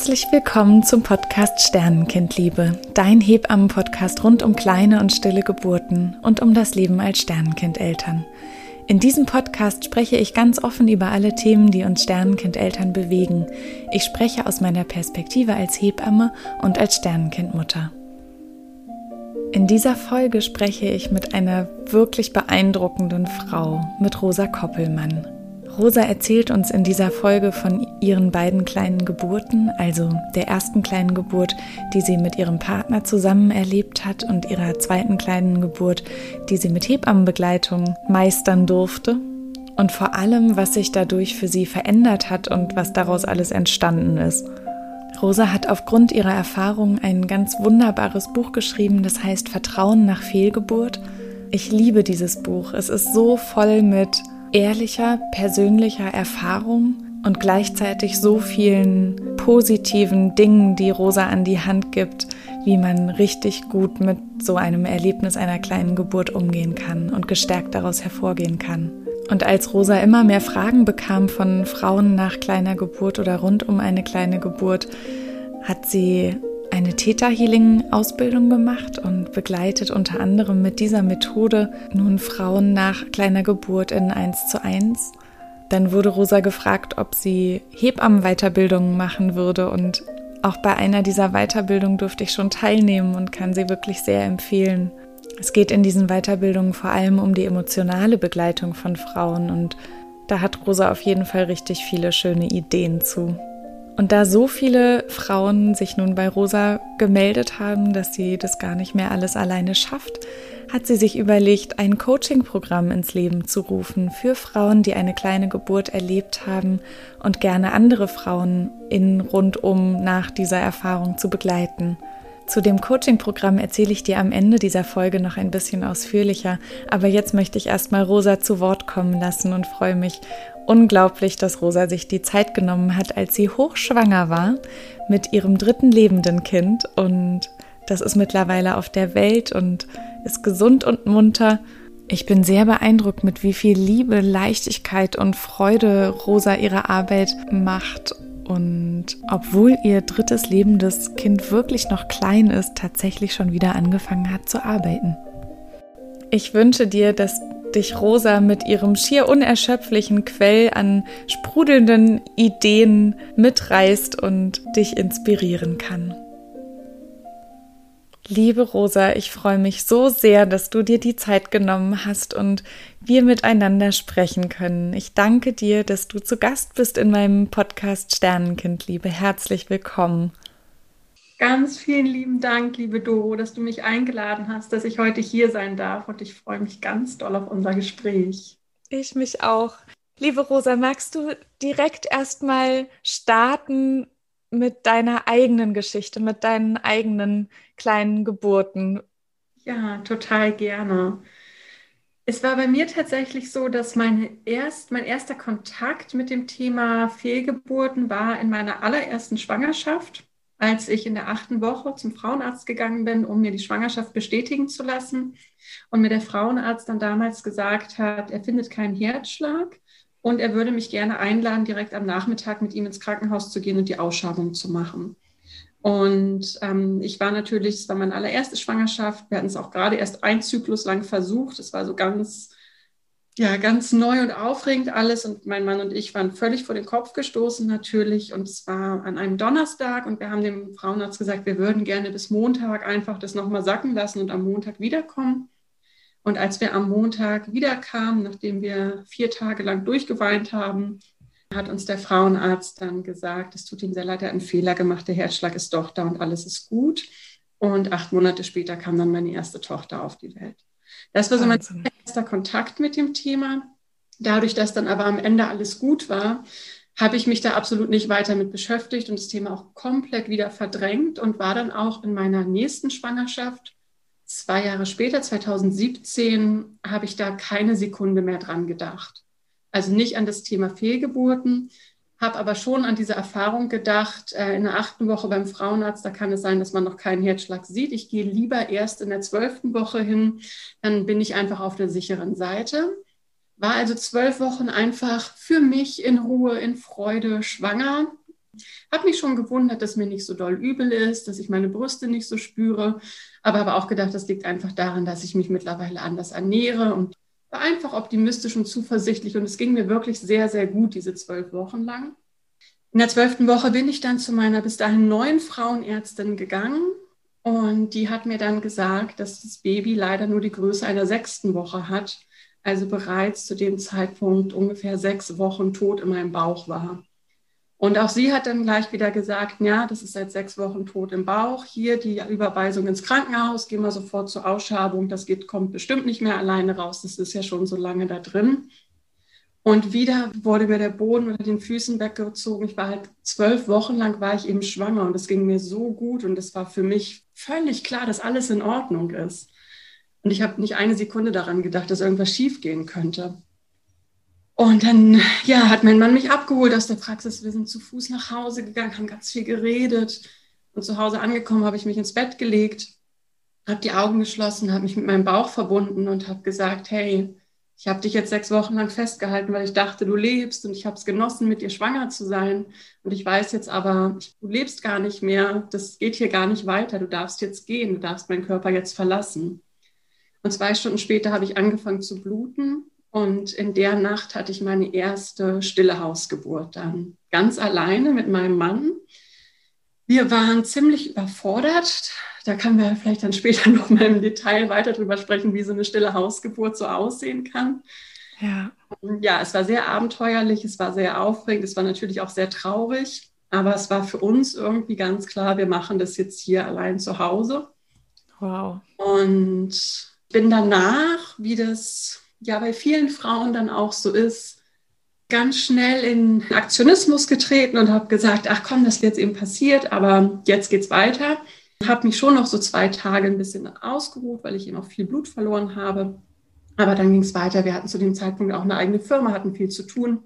Herzlich willkommen zum Podcast Sternenkindliebe, dein Hebammen-Podcast rund um kleine und stille Geburten und um das Leben als Sternenkindeltern. In diesem Podcast spreche ich ganz offen über alle Themen, die uns Sternenkindeltern bewegen. Ich spreche aus meiner Perspektive als Hebamme und als Sternenkindmutter. In dieser Folge spreche ich mit einer wirklich beeindruckenden Frau, mit Rosa Koppelmann. Rosa erzählt uns in dieser Folge von ihren beiden kleinen Geburten, also der ersten kleinen Geburt, die sie mit ihrem Partner zusammen erlebt hat und ihrer zweiten kleinen Geburt, die sie mit Hebammenbegleitung meistern durfte und vor allem, was sich dadurch für sie verändert hat und was daraus alles entstanden ist. Rosa hat aufgrund ihrer Erfahrung ein ganz wunderbares Buch geschrieben, das heißt Vertrauen nach Fehlgeburt. Ich liebe dieses Buch. Es ist so voll mit ehrlicher, persönlicher Erfahrung und gleichzeitig so vielen positiven Dingen, die Rosa an die Hand gibt, wie man richtig gut mit so einem Erlebnis einer kleinen Geburt umgehen kann und gestärkt daraus hervorgehen kann. Und als Rosa immer mehr Fragen bekam von Frauen nach kleiner Geburt oder rund um eine kleine Geburt, hat sie eine Theta Healing Ausbildung gemacht und begleitet unter anderem mit dieser Methode nun Frauen nach kleiner Geburt in 1 zu 1. Dann wurde Rosa gefragt, ob sie Hebammenweiterbildungen machen würde und auch bei einer dieser Weiterbildungen durfte ich schon teilnehmen und kann sie wirklich sehr empfehlen. Es geht in diesen Weiterbildungen vor allem um die emotionale Begleitung von Frauen und da hat Rosa auf jeden Fall richtig viele schöne Ideen zu. Und da so viele Frauen sich nun bei Rosa gemeldet haben, dass sie das gar nicht mehr alles alleine schafft, hat sie sich überlegt, ein Coaching-Programm ins Leben zu rufen für Frauen, die eine kleine Geburt erlebt haben und gerne andere Frauen in rundum nach dieser Erfahrung zu begleiten. Zu dem Coaching-Programm erzähle ich dir am Ende dieser Folge noch ein bisschen ausführlicher, aber jetzt möchte ich erstmal Rosa zu Wort kommen lassen und freue mich unglaublich, dass Rosa sich die Zeit genommen hat, als sie hochschwanger war mit ihrem dritten lebenden Kind und das ist mittlerweile auf der Welt und ist gesund und munter. Ich bin sehr beeindruckt, mit wie viel Liebe, Leichtigkeit und Freude Rosa ihre Arbeit macht und obwohl ihr drittes lebendes Kind wirklich noch klein ist, tatsächlich schon wieder angefangen hat zu arbeiten. Ich wünsche dir, dass dich Rosa mit ihrem schier unerschöpflichen Quell an sprudelnden Ideen mitreißt und dich inspirieren kann. Liebe Rosa, ich freue mich so sehr, dass du dir die Zeit genommen hast und wir miteinander sprechen können. Ich danke dir, dass du zu Gast bist in meinem Podcast Sternenkind, liebe. Herzlich willkommen. Ganz vielen lieben Dank, liebe Doro, dass du mich eingeladen hast, dass ich heute hier sein darf und ich freue mich ganz doll auf unser Gespräch. Ich mich auch. Liebe Rosa, magst du direkt erstmal starten mit deiner eigenen Geschichte, mit deinen eigenen kleinen Geburten? Ja, total gerne. Es war bei mir tatsächlich so, dass meine erst, mein erster Kontakt mit dem Thema Fehlgeburten war in meiner allerersten Schwangerschaft als ich in der achten Woche zum Frauenarzt gegangen bin, um mir die Schwangerschaft bestätigen zu lassen. Und mir der Frauenarzt dann damals gesagt hat, er findet keinen Herzschlag und er würde mich gerne einladen, direkt am Nachmittag mit ihm ins Krankenhaus zu gehen und die Ausschabung zu machen. Und ähm, ich war natürlich, es war meine allererste Schwangerschaft. Wir hatten es auch gerade erst ein Zyklus lang versucht. Es war so ganz ja, ganz neu und aufregend alles. Und mein Mann und ich waren völlig vor den Kopf gestoßen natürlich. Und es war an einem Donnerstag und wir haben dem Frauenarzt gesagt, wir würden gerne bis Montag einfach das nochmal sacken lassen und am Montag wiederkommen. Und als wir am Montag wiederkamen, nachdem wir vier Tage lang durchgeweint haben, hat uns der Frauenarzt dann gesagt, es tut ihm sehr leid, er hat einen Fehler gemacht, der Herzschlag ist doch da und alles ist gut. Und acht Monate später kam dann meine erste Tochter auf die Welt. Das war so mein erster Kontakt mit dem Thema. Dadurch, dass dann aber am Ende alles gut war, habe ich mich da absolut nicht weiter mit beschäftigt und das Thema auch komplett wieder verdrängt und war dann auch in meiner nächsten Schwangerschaft, zwei Jahre später, 2017, habe ich da keine Sekunde mehr dran gedacht. Also nicht an das Thema Fehlgeburten, habe aber schon an diese Erfahrung gedacht, äh, in der achten Woche beim Frauenarzt, da kann es sein, dass man noch keinen Herzschlag sieht. Ich gehe lieber erst in der zwölften Woche hin, dann bin ich einfach auf der sicheren Seite. War also zwölf Wochen einfach für mich in Ruhe, in Freude schwanger Habe mich schon gewundert, dass mir nicht so doll übel ist, dass ich meine Brüste nicht so spüre, aber habe auch gedacht, das liegt einfach daran, dass ich mich mittlerweile anders ernähre und war einfach optimistisch und zuversichtlich und es ging mir wirklich sehr, sehr gut diese zwölf Wochen lang. In der zwölften Woche bin ich dann zu meiner bis dahin neuen Frauenärztin gegangen und die hat mir dann gesagt, dass das Baby leider nur die Größe einer sechsten Woche hat, also bereits zu dem Zeitpunkt ungefähr sechs Wochen tot in meinem Bauch war. Und auch sie hat dann gleich wieder gesagt, ja, das ist seit sechs Wochen tot im Bauch. Hier die Überweisung ins Krankenhaus, gehen wir sofort zur Ausschabung. Das geht, kommt bestimmt nicht mehr alleine raus. Das ist ja schon so lange da drin. Und wieder wurde mir der Boden unter den Füßen weggezogen. Ich war halt zwölf Wochen lang war ich eben schwanger und es ging mir so gut und es war für mich völlig klar, dass alles in Ordnung ist. Und ich habe nicht eine Sekunde daran gedacht, dass irgendwas schiefgehen könnte. Und dann, ja, hat mein Mann mich abgeholt aus der Praxis. Wir sind zu Fuß nach Hause gegangen, haben ganz viel geredet. Und zu Hause angekommen, habe ich mich ins Bett gelegt, habe die Augen geschlossen, habe mich mit meinem Bauch verbunden und habe gesagt, hey, ich habe dich jetzt sechs Wochen lang festgehalten, weil ich dachte, du lebst und ich habe es genossen, mit dir schwanger zu sein. Und ich weiß jetzt aber, du lebst gar nicht mehr, das geht hier gar nicht weiter, du darfst jetzt gehen, du darfst meinen Körper jetzt verlassen. Und zwei Stunden später habe ich angefangen zu bluten und in der Nacht hatte ich meine erste stille Hausgeburt dann. Ganz alleine mit meinem Mann. Wir waren ziemlich überfordert. Da können wir vielleicht dann später noch mal im Detail weiter drüber sprechen, wie so eine stille Hausgeburt so aussehen kann. Ja. Ja, es war sehr abenteuerlich, es war sehr aufregend, es war natürlich auch sehr traurig, aber es war für uns irgendwie ganz klar, wir machen das jetzt hier allein zu Hause. Wow. Und bin danach, wie das ja bei vielen Frauen dann auch so ist, ganz schnell in Aktionismus getreten und habe gesagt, ach komm, das ist jetzt eben passiert, aber jetzt geht's weiter. Habe mich schon noch so zwei Tage ein bisschen ausgeruht, weil ich eben auch viel Blut verloren habe. Aber dann ging es weiter. Wir hatten zu dem Zeitpunkt auch eine eigene Firma, hatten viel zu tun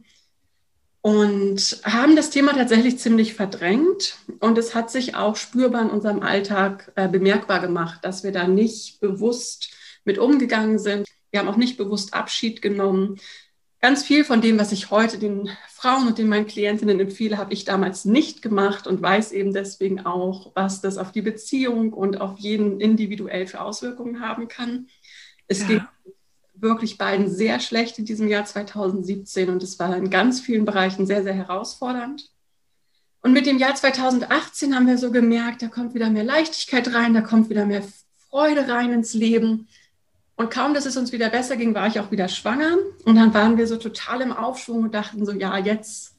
und haben das Thema tatsächlich ziemlich verdrängt. Und es hat sich auch spürbar in unserem Alltag äh, bemerkbar gemacht, dass wir da nicht bewusst mit umgegangen sind. Wir haben auch nicht bewusst Abschied genommen. Ganz viel von dem, was ich heute den Frauen und den meinen Klientinnen empfehle, habe ich damals nicht gemacht und weiß eben deswegen auch, was das auf die Beziehung und auf jeden individuell für Auswirkungen haben kann. Es ja. ging wirklich beiden sehr schlecht in diesem Jahr 2017 und es war in ganz vielen Bereichen sehr, sehr herausfordernd. Und mit dem Jahr 2018 haben wir so gemerkt, da kommt wieder mehr Leichtigkeit rein, da kommt wieder mehr Freude rein ins Leben. Und kaum, dass es uns wieder besser ging, war ich auch wieder schwanger. Und dann waren wir so total im Aufschwung und dachten so, ja, jetzt,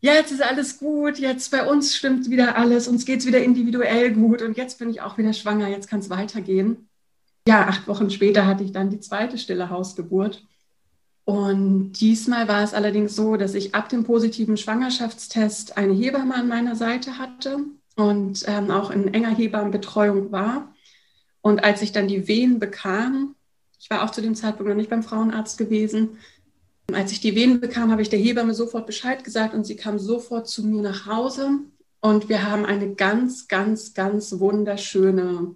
jetzt ist alles gut, jetzt bei uns stimmt wieder alles, uns geht es wieder individuell gut und jetzt bin ich auch wieder schwanger, jetzt kann es weitergehen. Ja, acht Wochen später hatte ich dann die zweite stille Hausgeburt. Und diesmal war es allerdings so, dass ich ab dem positiven Schwangerschaftstest eine Hebamme an meiner Seite hatte und ähm, auch in enger Hebammenbetreuung war. Und als ich dann die Wehen bekam, ich war auch zu dem Zeitpunkt noch nicht beim Frauenarzt gewesen, als ich die Wehen bekam, habe ich der Hebamme sofort Bescheid gesagt und sie kam sofort zu mir nach Hause. Und wir haben eine ganz, ganz, ganz wunderschöne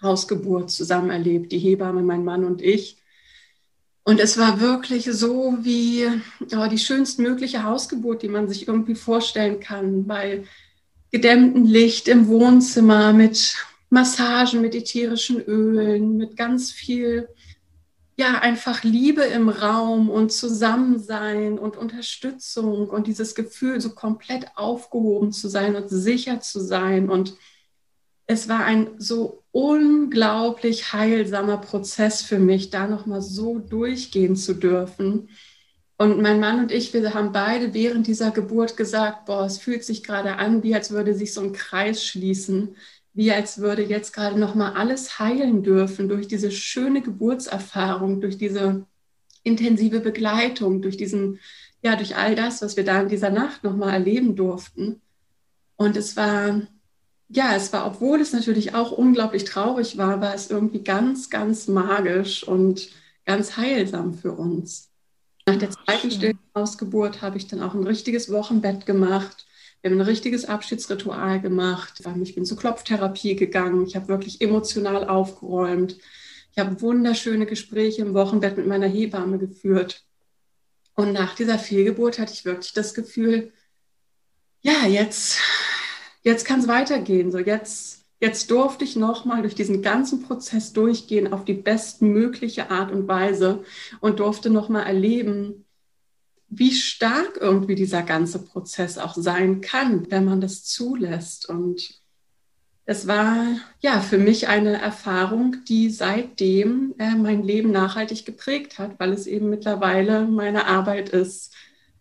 Hausgeburt zusammen erlebt, die Hebamme, mein Mann und ich. Und es war wirklich so wie oh, die schönstmögliche Hausgeburt, die man sich irgendwie vorstellen kann, bei gedämmtem Licht im Wohnzimmer mit Massagen mit ätherischen Ölen, mit ganz viel, ja, einfach Liebe im Raum und Zusammensein und Unterstützung und dieses Gefühl, so komplett aufgehoben zu sein und sicher zu sein. Und es war ein so unglaublich heilsamer Prozess für mich, da nochmal so durchgehen zu dürfen. Und mein Mann und ich, wir haben beide während dieser Geburt gesagt, boah, es fühlt sich gerade an, wie als würde sich so ein Kreis schließen wie als würde jetzt gerade noch mal alles heilen dürfen durch diese schöne Geburtserfahrung, durch diese intensive Begleitung, durch diesen ja durch all das, was wir da in dieser Nacht noch mal erleben durften. Und es war ja, es war, obwohl es natürlich auch unglaublich traurig war, war es irgendwie ganz, ganz magisch und ganz heilsam für uns. Nach der zweiten Stillhausgeburt habe ich dann auch ein richtiges Wochenbett gemacht wir haben ein richtiges Abschiedsritual gemacht. Ich bin zur Klopftherapie gegangen. Ich habe wirklich emotional aufgeräumt. Ich habe wunderschöne Gespräche im Wochenbett mit meiner Hebamme geführt. Und nach dieser Fehlgeburt hatte ich wirklich das Gefühl, ja, jetzt, jetzt kann es weitergehen. So jetzt, jetzt durfte ich nochmal durch diesen ganzen Prozess durchgehen auf die bestmögliche Art und Weise und durfte nochmal erleben, wie stark irgendwie dieser ganze Prozess auch sein kann, wenn man das zulässt. Und es war ja für mich eine Erfahrung, die seitdem äh, mein Leben nachhaltig geprägt hat, weil es eben mittlerweile meine Arbeit ist,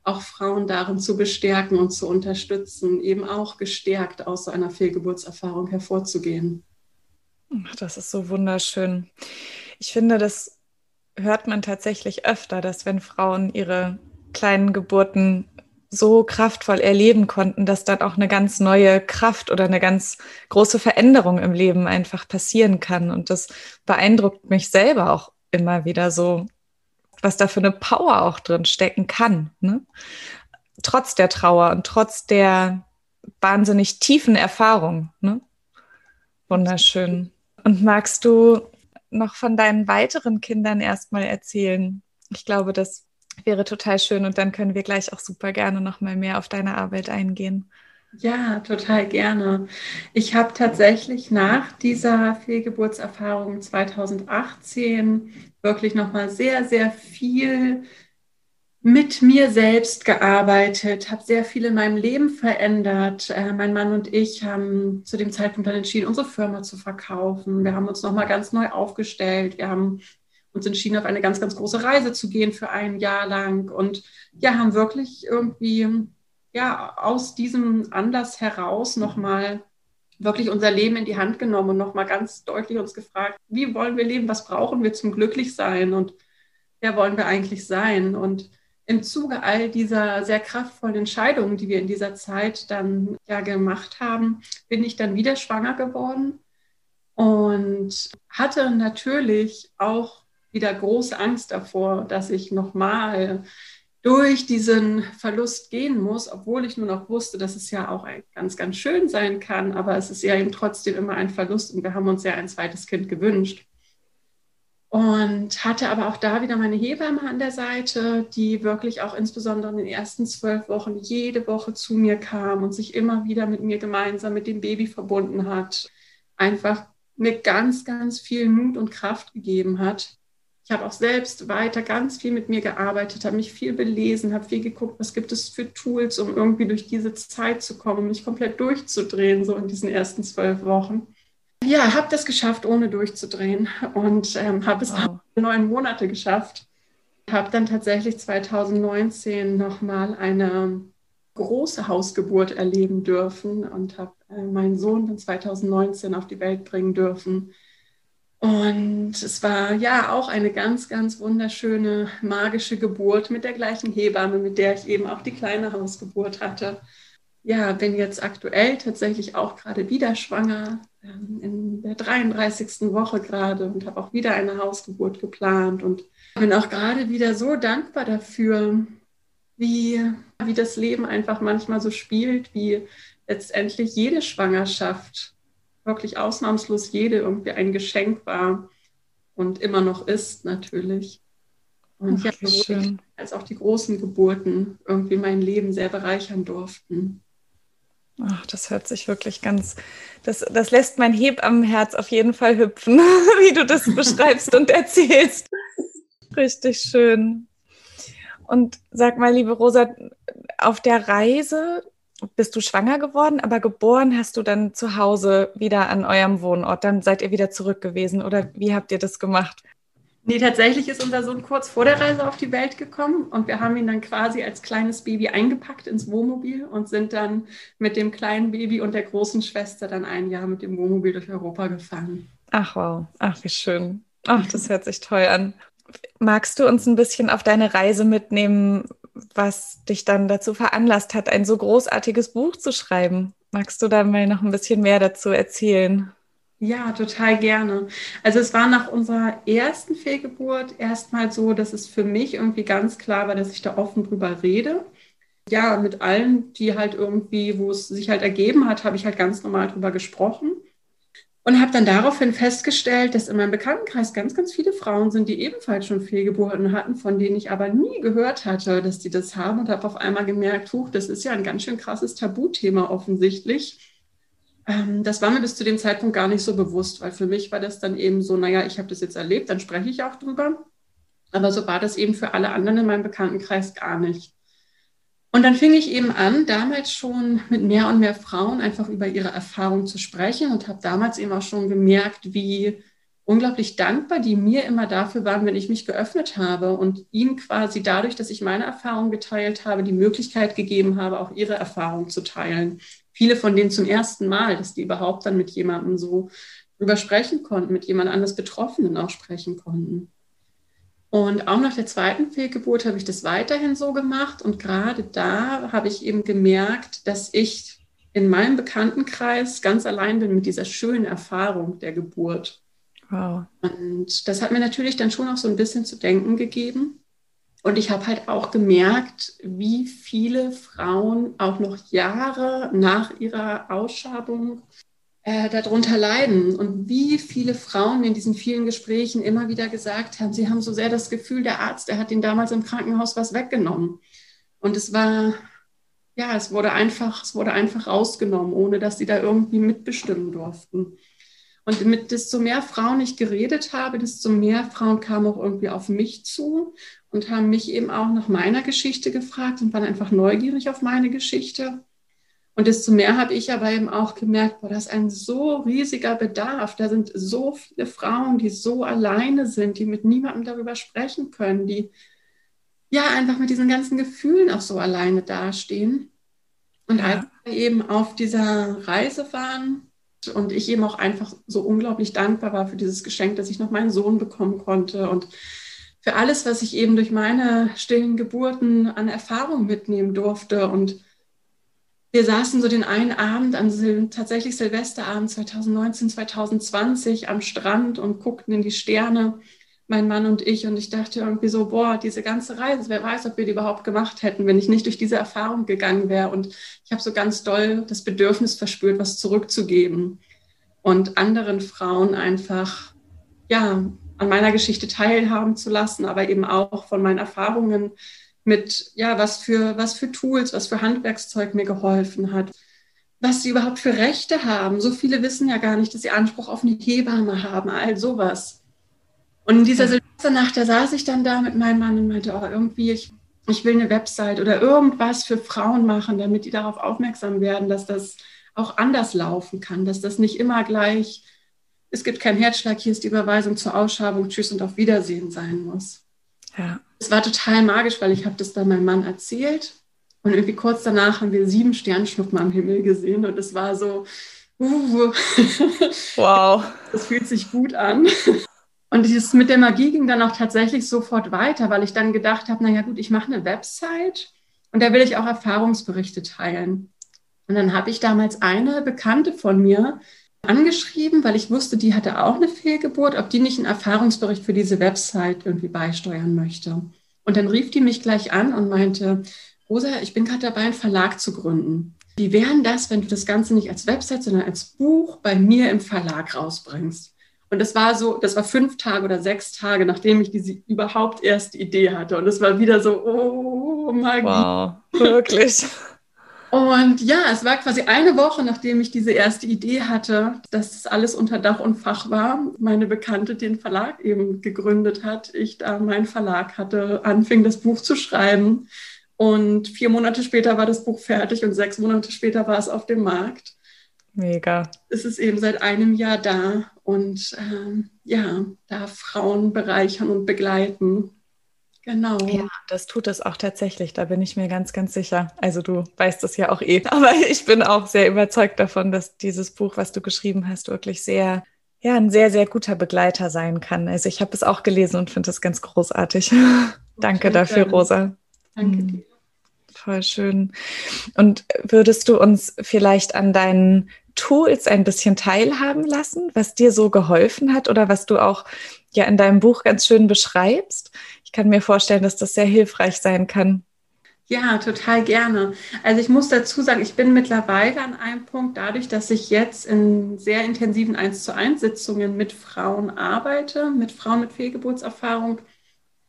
auch Frauen darin zu bestärken und zu unterstützen, eben auch gestärkt aus so einer Fehlgeburtserfahrung hervorzugehen. Das ist so wunderschön. Ich finde, das hört man tatsächlich öfter, dass wenn Frauen ihre kleinen Geburten so kraftvoll erleben konnten, dass dann auch eine ganz neue Kraft oder eine ganz große Veränderung im Leben einfach passieren kann. Und das beeindruckt mich selber auch immer wieder so, was da für eine Power auch drin stecken kann. Ne? Trotz der Trauer und trotz der wahnsinnig tiefen Erfahrung. Ne? Wunderschön. Und magst du noch von deinen weiteren Kindern erstmal erzählen? Ich glaube, das wäre total schön und dann können wir gleich auch super gerne noch mal mehr auf deine Arbeit eingehen. Ja, total gerne. Ich habe tatsächlich nach dieser Fehlgeburtserfahrung 2018 wirklich noch mal sehr, sehr viel mit mir selbst gearbeitet, habe sehr viel in meinem Leben verändert. Äh, mein Mann und ich haben zu dem Zeitpunkt dann entschieden, unsere Firma zu verkaufen. Wir haben uns noch mal ganz neu aufgestellt. Wir haben uns entschieden, auf eine ganz, ganz große Reise zu gehen für ein Jahr lang. Und ja, haben wirklich irgendwie ja aus diesem Anlass heraus nochmal wirklich unser Leben in die Hand genommen und nochmal ganz deutlich uns gefragt, wie wollen wir leben, was brauchen wir zum Glücklichsein? Und wer wollen wir eigentlich sein? Und im Zuge all dieser sehr kraftvollen Entscheidungen, die wir in dieser Zeit dann ja gemacht haben, bin ich dann wieder schwanger geworden und hatte natürlich auch wieder große Angst davor, dass ich nochmal durch diesen Verlust gehen muss, obwohl ich nur noch wusste, dass es ja auch ganz, ganz schön sein kann, aber es ist ja eben trotzdem immer ein Verlust und wir haben uns ja ein zweites Kind gewünscht. Und hatte aber auch da wieder meine Hebamme an der Seite, die wirklich auch insbesondere in den ersten zwölf Wochen jede Woche zu mir kam und sich immer wieder mit mir gemeinsam mit dem Baby verbunden hat. Einfach mir ganz, ganz viel Mut und Kraft gegeben hat, ich habe auch selbst weiter ganz viel mit mir gearbeitet, habe mich viel belesen, habe viel geguckt, was gibt es für Tools, um irgendwie durch diese Zeit zu kommen, um mich komplett durchzudrehen, so in diesen ersten zwölf Wochen. Ja, habe das geschafft, ohne durchzudrehen und ähm, habe es wow. neun Monate geschafft. Habe dann tatsächlich 2019 nochmal eine große Hausgeburt erleben dürfen und habe äh, meinen Sohn dann 2019 auf die Welt bringen dürfen. Und es war ja auch eine ganz, ganz wunderschöne, magische Geburt mit der gleichen Hebamme, mit der ich eben auch die kleine Hausgeburt hatte. Ja, bin jetzt aktuell tatsächlich auch gerade wieder schwanger, ähm, in der 33. Woche gerade und habe auch wieder eine Hausgeburt geplant und bin auch gerade wieder so dankbar dafür, wie, wie das Leben einfach manchmal so spielt, wie letztendlich jede Schwangerschaft wirklich ausnahmslos jede irgendwie ein Geschenk war und immer noch ist natürlich. Und Ach, ja, sowohl als auch die großen Geburten irgendwie mein Leben sehr bereichern durften. Ach, das hört sich wirklich ganz, das, das lässt mein Hebammenherz auf jeden Fall hüpfen, wie du das beschreibst und erzählst. Richtig schön. Und sag mal, liebe Rosa, auf der Reise bist du schwanger geworden, aber geboren hast du dann zu Hause wieder an eurem Wohnort. Dann seid ihr wieder zurück gewesen oder wie habt ihr das gemacht? Nee, tatsächlich ist unser Sohn kurz vor der Reise auf die Welt gekommen und wir haben ihn dann quasi als kleines Baby eingepackt ins Wohnmobil und sind dann mit dem kleinen Baby und der großen Schwester dann ein Jahr mit dem Wohnmobil durch Europa gefahren. Ach wow, ach wie schön. Ach, das hört sich toll an. Magst du uns ein bisschen auf deine Reise mitnehmen, was dich dann dazu veranlasst hat, ein so großartiges Buch zu schreiben. Magst du da mal noch ein bisschen mehr dazu erzählen? Ja, total gerne. Also es war nach unserer ersten Fehlgeburt erstmal so, dass es für mich irgendwie ganz klar war, dass ich da offen drüber rede. Ja, mit allen, die halt irgendwie, wo es sich halt ergeben hat, habe ich halt ganz normal drüber gesprochen. Und habe dann daraufhin festgestellt, dass in meinem Bekanntenkreis ganz, ganz viele Frauen sind, die ebenfalls schon Fehlgeburten hatten, von denen ich aber nie gehört hatte, dass die das haben. Und habe auf einmal gemerkt, huch, das ist ja ein ganz schön krasses Tabuthema offensichtlich. Ähm, das war mir bis zu dem Zeitpunkt gar nicht so bewusst, weil für mich war das dann eben so, naja, ich habe das jetzt erlebt, dann spreche ich auch drüber. Aber so war das eben für alle anderen in meinem Bekanntenkreis gar nicht. Und dann fing ich eben an, damals schon mit mehr und mehr Frauen einfach über ihre Erfahrung zu sprechen und habe damals eben auch schon gemerkt, wie unglaublich dankbar die mir immer dafür waren, wenn ich mich geöffnet habe und ihnen quasi dadurch, dass ich meine Erfahrung geteilt habe, die Möglichkeit gegeben habe, auch ihre Erfahrung zu teilen. Viele von denen zum ersten Mal, dass die überhaupt dann mit jemandem so drüber sprechen konnten, mit jemand anders Betroffenen auch sprechen konnten. Und auch nach der zweiten Fehlgeburt habe ich das weiterhin so gemacht. Und gerade da habe ich eben gemerkt, dass ich in meinem Bekanntenkreis ganz allein bin mit dieser schönen Erfahrung der Geburt. Wow. Und das hat mir natürlich dann schon auch so ein bisschen zu denken gegeben. Und ich habe halt auch gemerkt, wie viele Frauen auch noch Jahre nach ihrer Ausschabung äh, darunter leiden und wie viele Frauen in diesen vielen Gesprächen immer wieder gesagt haben, sie haben so sehr das Gefühl, der Arzt, der hat ihnen damals im Krankenhaus was weggenommen. Und es war, ja, es wurde einfach, es wurde einfach rausgenommen, ohne dass sie da irgendwie mitbestimmen durften. Und mit desto mehr Frauen ich geredet habe, desto mehr Frauen kamen auch irgendwie auf mich zu und haben mich eben auch nach meiner Geschichte gefragt und waren einfach neugierig auf meine Geschichte. Und desto mehr habe ich aber eben auch gemerkt, boah, das ist ein so riesiger Bedarf. Da sind so viele Frauen, die so alleine sind, die mit niemandem darüber sprechen können, die ja einfach mit diesen ganzen Gefühlen auch so alleine dastehen. Und ja. als wir eben auf dieser Reise waren und ich eben auch einfach so unglaublich dankbar war für dieses Geschenk, dass ich noch meinen Sohn bekommen konnte und für alles, was ich eben durch meine stillen Geburten an Erfahrung mitnehmen durfte und wir saßen so den einen Abend, an Sil tatsächlich Silvesterabend 2019, 2020 am Strand und guckten in die Sterne, mein Mann und ich. Und ich dachte irgendwie so, boah, diese ganze Reise, wer weiß, ob wir die überhaupt gemacht hätten, wenn ich nicht durch diese Erfahrung gegangen wäre. Und ich habe so ganz doll das Bedürfnis verspürt, was zurückzugeben und anderen Frauen einfach, ja, an meiner Geschichte teilhaben zu lassen, aber eben auch von meinen Erfahrungen mit, ja, was für, was für Tools, was für Handwerkszeug mir geholfen hat, was sie überhaupt für Rechte haben. So viele wissen ja gar nicht, dass sie Anspruch auf eine Hebamme haben, all sowas. Und in dieser. Silvesternacht, da saß ich dann da mit meinem Mann und meinte, oh, irgendwie, ich, ich will eine Website oder irgendwas für Frauen machen, damit die darauf aufmerksam werden, dass das auch anders laufen kann, dass das nicht immer gleich, es gibt keinen Herzschlag, hier ist die Überweisung zur Ausschabung, tschüss und auf Wiedersehen sein muss. Ja. Es war total magisch, weil ich habe das dann meinem Mann erzählt und irgendwie kurz danach haben wir sieben Sternschnuppen am Himmel gesehen und es war so, uh, wow, das fühlt sich gut an. Und dieses mit der Magie ging dann auch tatsächlich sofort weiter, weil ich dann gedacht habe, naja gut, ich mache eine Website und da will ich auch Erfahrungsberichte teilen. Und dann habe ich damals eine Bekannte von mir, angeschrieben, weil ich wusste, die hatte auch eine Fehlgeburt, ob die nicht einen Erfahrungsbericht für diese Website irgendwie beisteuern möchte. Und dann rief die mich gleich an und meinte, Rosa, ich bin gerade dabei, einen Verlag zu gründen. Wie wären das, wenn du das Ganze nicht als Website, sondern als Buch bei mir im Verlag rausbringst? Und das war so, das war fünf Tage oder sechs Tage, nachdem ich diese überhaupt erste Idee hatte. Und es war wieder so, oh, Magie. Wow, wirklich. Und ja, es war quasi eine Woche, nachdem ich diese erste Idee hatte, dass das alles unter Dach und Fach war. Meine Bekannte den Verlag eben gegründet hat. Ich da meinen Verlag hatte, anfing das Buch zu schreiben. Und vier Monate später war das Buch fertig und sechs Monate später war es auf dem Markt. Mega. Es ist eben seit einem Jahr da und ähm, ja, darf Frauen bereichern und begleiten. Genau. Ja, das tut es auch tatsächlich, da bin ich mir ganz, ganz sicher. Also du weißt es ja auch eh, aber ich bin auch sehr überzeugt davon, dass dieses Buch, was du geschrieben hast, wirklich sehr, ja, ein sehr, sehr guter Begleiter sein kann. Also ich habe es auch gelesen und finde es ganz großartig. Danke dafür, gerne. Rosa. Danke mhm. dir. Voll schön. Und würdest du uns vielleicht an deinen Tools ein bisschen teilhaben lassen, was dir so geholfen hat oder was du auch ja in deinem Buch ganz schön beschreibst? Ich kann mir vorstellen, dass das sehr hilfreich sein kann. Ja, total gerne. Also ich muss dazu sagen, ich bin mittlerweile an einem Punkt, dadurch, dass ich jetzt in sehr intensiven 1 zu 1 Sitzungen mit Frauen arbeite, mit Frauen mit Fehlgeburtserfahrung,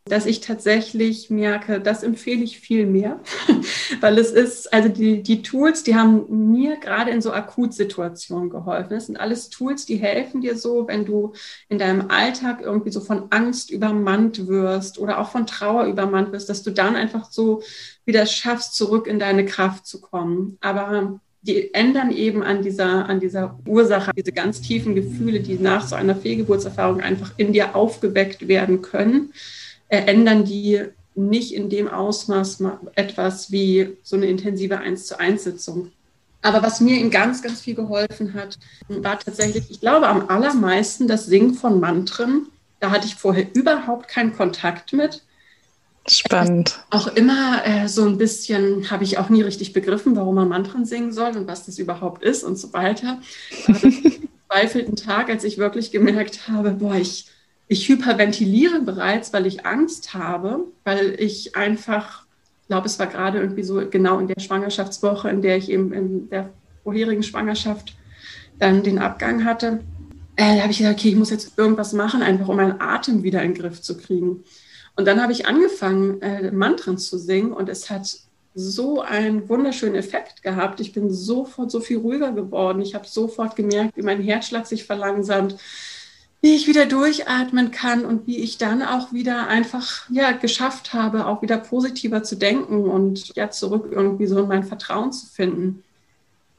dass ich tatsächlich merke, das empfehle ich viel mehr, weil es ist, also die, die Tools, die haben mir gerade in so Akutsituationen geholfen. Das sind alles Tools, die helfen dir so, wenn du in deinem Alltag irgendwie so von Angst übermannt wirst oder auch von Trauer übermannt wirst, dass du dann einfach so wieder schaffst, zurück in deine Kraft zu kommen. Aber die ändern eben an dieser, an dieser Ursache, diese ganz tiefen Gefühle, die nach so einer Fehlgeburtserfahrung einfach in dir aufgeweckt werden können ändern die nicht in dem Ausmaß etwas wie so eine intensive 1 zu 1 Sitzung. Aber was mir ihm ganz, ganz viel geholfen hat, war tatsächlich, ich glaube, am allermeisten das Singen von Mantren. Da hatte ich vorher überhaupt keinen Kontakt mit. Spannend. Auch immer äh, so ein bisschen habe ich auch nie richtig begriffen, warum man Mantren singen soll und was das überhaupt ist und so weiter. Aber zweifelten Tag, als ich wirklich gemerkt habe, boah, ich, ich hyperventiliere bereits, weil ich Angst habe, weil ich einfach, glaube, es war gerade irgendwie so genau in der Schwangerschaftswoche, in der ich eben in der vorherigen Schwangerschaft dann den Abgang hatte, äh, da habe ich gesagt, okay, ich muss jetzt irgendwas machen, einfach um meinen Atem wieder in den Griff zu kriegen. Und dann habe ich angefangen, äh, Mantren zu singen und es hat so einen wunderschönen Effekt gehabt. Ich bin sofort so viel ruhiger geworden. Ich habe sofort gemerkt, wie mein Herzschlag sich verlangsamt, wie ich wieder durchatmen kann und wie ich dann auch wieder einfach ja geschafft habe, auch wieder positiver zu denken und ja zurück irgendwie so in mein Vertrauen zu finden.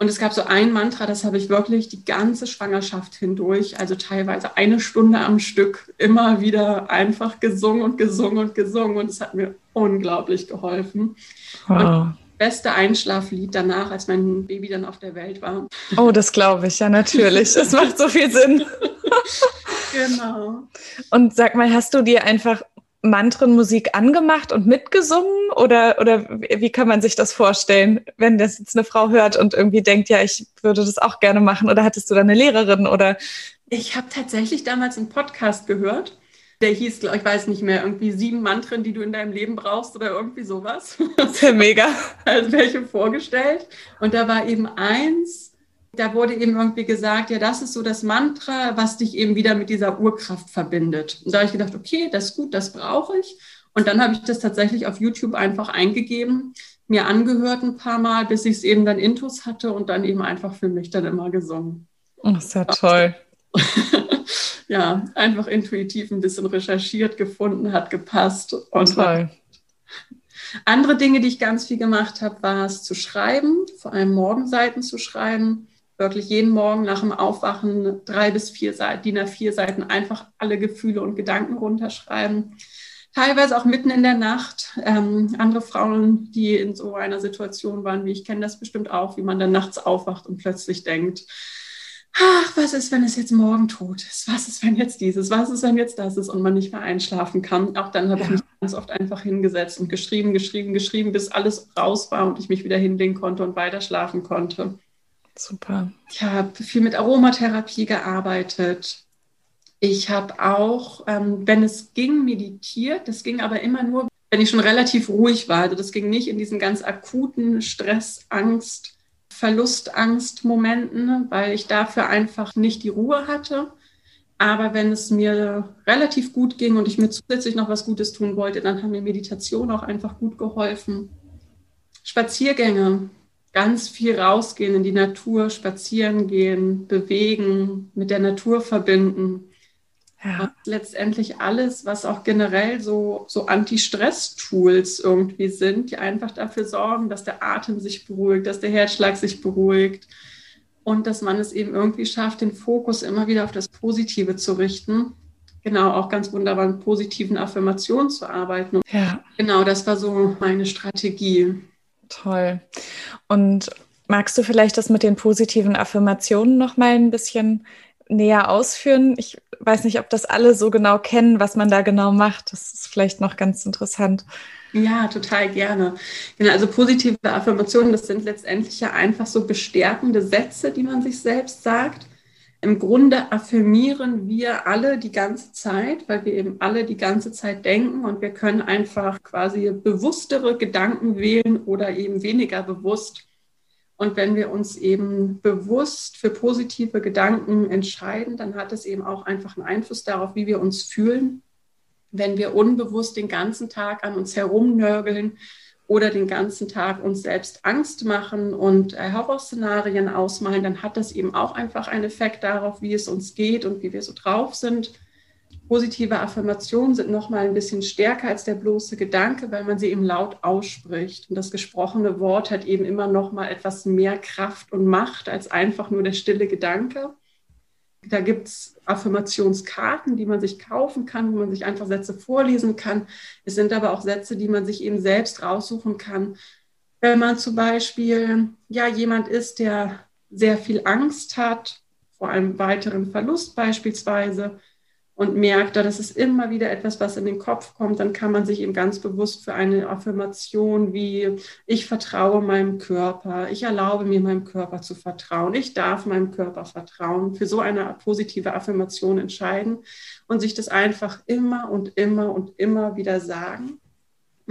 Und es gab so ein Mantra, das habe ich wirklich die ganze Schwangerschaft hindurch, also teilweise eine Stunde am Stück, immer wieder einfach gesungen und gesungen und gesungen. Und es hat mir unglaublich geholfen. Wow. Beste Einschlaflied danach, als mein Baby dann auf der Welt war. Oh, das glaube ich, ja, natürlich. Das macht so viel Sinn. genau. Und sag mal, hast du dir einfach Mantrenmusik angemacht und mitgesungen? Oder, oder wie kann man sich das vorstellen, wenn das jetzt eine Frau hört und irgendwie denkt, ja, ich würde das auch gerne machen? Oder hattest du da eine Lehrerin? Oder? Ich habe tatsächlich damals einen Podcast gehört. Der hieß, glaube ich, weiß nicht mehr, irgendwie sieben Mantren, die du in deinem Leben brauchst oder irgendwie sowas. Das ist mega. Also welche vorgestellt. Und da war eben eins, da wurde eben irgendwie gesagt, ja, das ist so das Mantra, was dich eben wieder mit dieser Urkraft verbindet. Und da habe ich gedacht, okay, das ist gut, das brauche ich. Und dann habe ich das tatsächlich auf YouTube einfach eingegeben, mir angehört ein paar Mal, bis ich es eben dann intus hatte und dann eben einfach für mich dann immer gesungen. Oh, ist ja toll. ja, einfach intuitiv ein bisschen recherchiert, gefunden, hat gepasst. Und toll. Andere Dinge, die ich ganz viel gemacht habe, war es zu schreiben, vor allem Morgenseiten zu schreiben wirklich jeden Morgen nach dem Aufwachen drei bis vier Seiten, DIN A4 Seiten einfach alle Gefühle und Gedanken runterschreiben. Teilweise auch mitten in der Nacht. Ähm, andere Frauen, die in so einer Situation waren wie ich, kenne das bestimmt auch, wie man dann nachts aufwacht und plötzlich denkt, ach, was ist, wenn es jetzt morgen tot ist? Was ist, wenn jetzt dieses? Was ist, wenn jetzt das ist und man nicht mehr einschlafen kann? Auch dann habe ja. ich mich ganz oft einfach hingesetzt und geschrieben, geschrieben, geschrieben, bis alles raus war und ich mich wieder hinlegen konnte und weiter schlafen konnte. Super. Ich habe viel mit Aromatherapie gearbeitet. Ich habe auch, ähm, wenn es ging, meditiert. Das ging aber immer nur, wenn ich schon relativ ruhig war. Also das ging nicht in diesen ganz akuten Stress, Angst, Verlustangst-Momenten, weil ich dafür einfach nicht die Ruhe hatte. Aber wenn es mir relativ gut ging und ich mir zusätzlich noch was Gutes tun wollte, dann haben mir Meditation auch einfach gut geholfen. Spaziergänge, ganz viel rausgehen in die Natur, spazieren gehen, bewegen, mit der Natur verbinden. Ja. letztendlich alles, was auch generell so, so Anti-Stress-Tools irgendwie sind, die einfach dafür sorgen, dass der Atem sich beruhigt, dass der Herzschlag sich beruhigt und dass man es eben irgendwie schafft, den Fokus immer wieder auf das Positive zu richten. Genau, auch ganz wunderbar mit positiven Affirmationen zu arbeiten. Ja. Genau, das war so meine Strategie. Toll. Und magst du vielleicht das mit den positiven Affirmationen noch mal ein bisschen näher ausführen? Ich weiß nicht, ob das alle so genau kennen, was man da genau macht. Das ist vielleicht noch ganz interessant. Ja, total gerne. Genau, also positive Affirmationen, das sind letztendlich ja einfach so bestärkende Sätze, die man sich selbst sagt. Im Grunde affirmieren wir alle die ganze Zeit, weil wir eben alle die ganze Zeit denken und wir können einfach quasi bewusstere Gedanken wählen oder eben weniger bewusst. Und wenn wir uns eben bewusst für positive Gedanken entscheiden, dann hat es eben auch einfach einen Einfluss darauf, wie wir uns fühlen. Wenn wir unbewusst den ganzen Tag an uns herumnörgeln oder den ganzen Tag uns selbst Angst machen und äh, Horrorszenarien ausmalen, dann hat das eben auch einfach einen Effekt darauf, wie es uns geht und wie wir so drauf sind. Positive Affirmationen sind nochmal ein bisschen stärker als der bloße Gedanke, weil man sie eben laut ausspricht. Und das gesprochene Wort hat eben immer nochmal etwas mehr Kraft und Macht als einfach nur der stille Gedanke. Da gibt es Affirmationskarten, die man sich kaufen kann, wo man sich einfach Sätze vorlesen kann. Es sind aber auch Sätze, die man sich eben selbst raussuchen kann. Wenn man zum Beispiel ja jemand ist, der sehr viel Angst hat, vor einem weiteren Verlust beispielsweise, und merkt, das ist immer wieder etwas, was in den Kopf kommt, dann kann man sich eben ganz bewusst für eine Affirmation wie ich vertraue meinem Körper, ich erlaube mir meinem Körper zu vertrauen, ich darf meinem Körper vertrauen, für so eine positive Affirmation entscheiden und sich das einfach immer und immer und immer wieder sagen.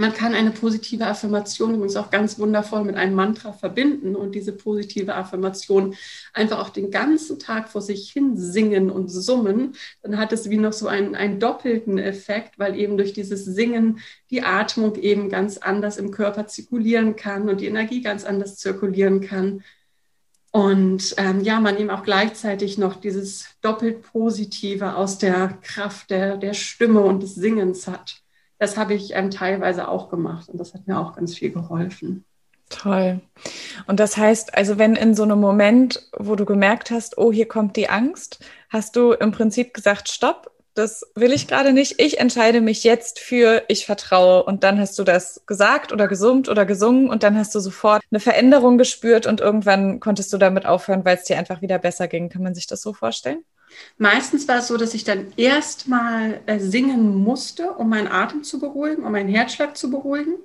Man kann eine positive Affirmation übrigens auch ganz wundervoll mit einem Mantra verbinden und diese positive Affirmation einfach auch den ganzen Tag vor sich hin singen und summen. Dann hat es wie noch so einen, einen doppelten Effekt, weil eben durch dieses Singen die Atmung eben ganz anders im Körper zirkulieren kann und die Energie ganz anders zirkulieren kann. Und ähm, ja, man eben auch gleichzeitig noch dieses doppelt Positive aus der Kraft der, der Stimme und des Singens hat das habe ich ähm, teilweise auch gemacht und das hat mir auch ganz viel geholfen. Toll. Und das heißt, also wenn in so einem Moment, wo du gemerkt hast, oh, hier kommt die Angst, hast du im Prinzip gesagt, stopp, das will ich gerade nicht. Ich entscheide mich jetzt für, ich vertraue. Und dann hast du das gesagt oder gesummt oder gesungen und dann hast du sofort eine Veränderung gespürt und irgendwann konntest du damit aufhören, weil es dir einfach wieder besser ging. Kann man sich das so vorstellen? Meistens war es so, dass ich dann erstmal äh, singen musste, um meinen Atem zu beruhigen, um meinen Herzschlag zu beruhigen,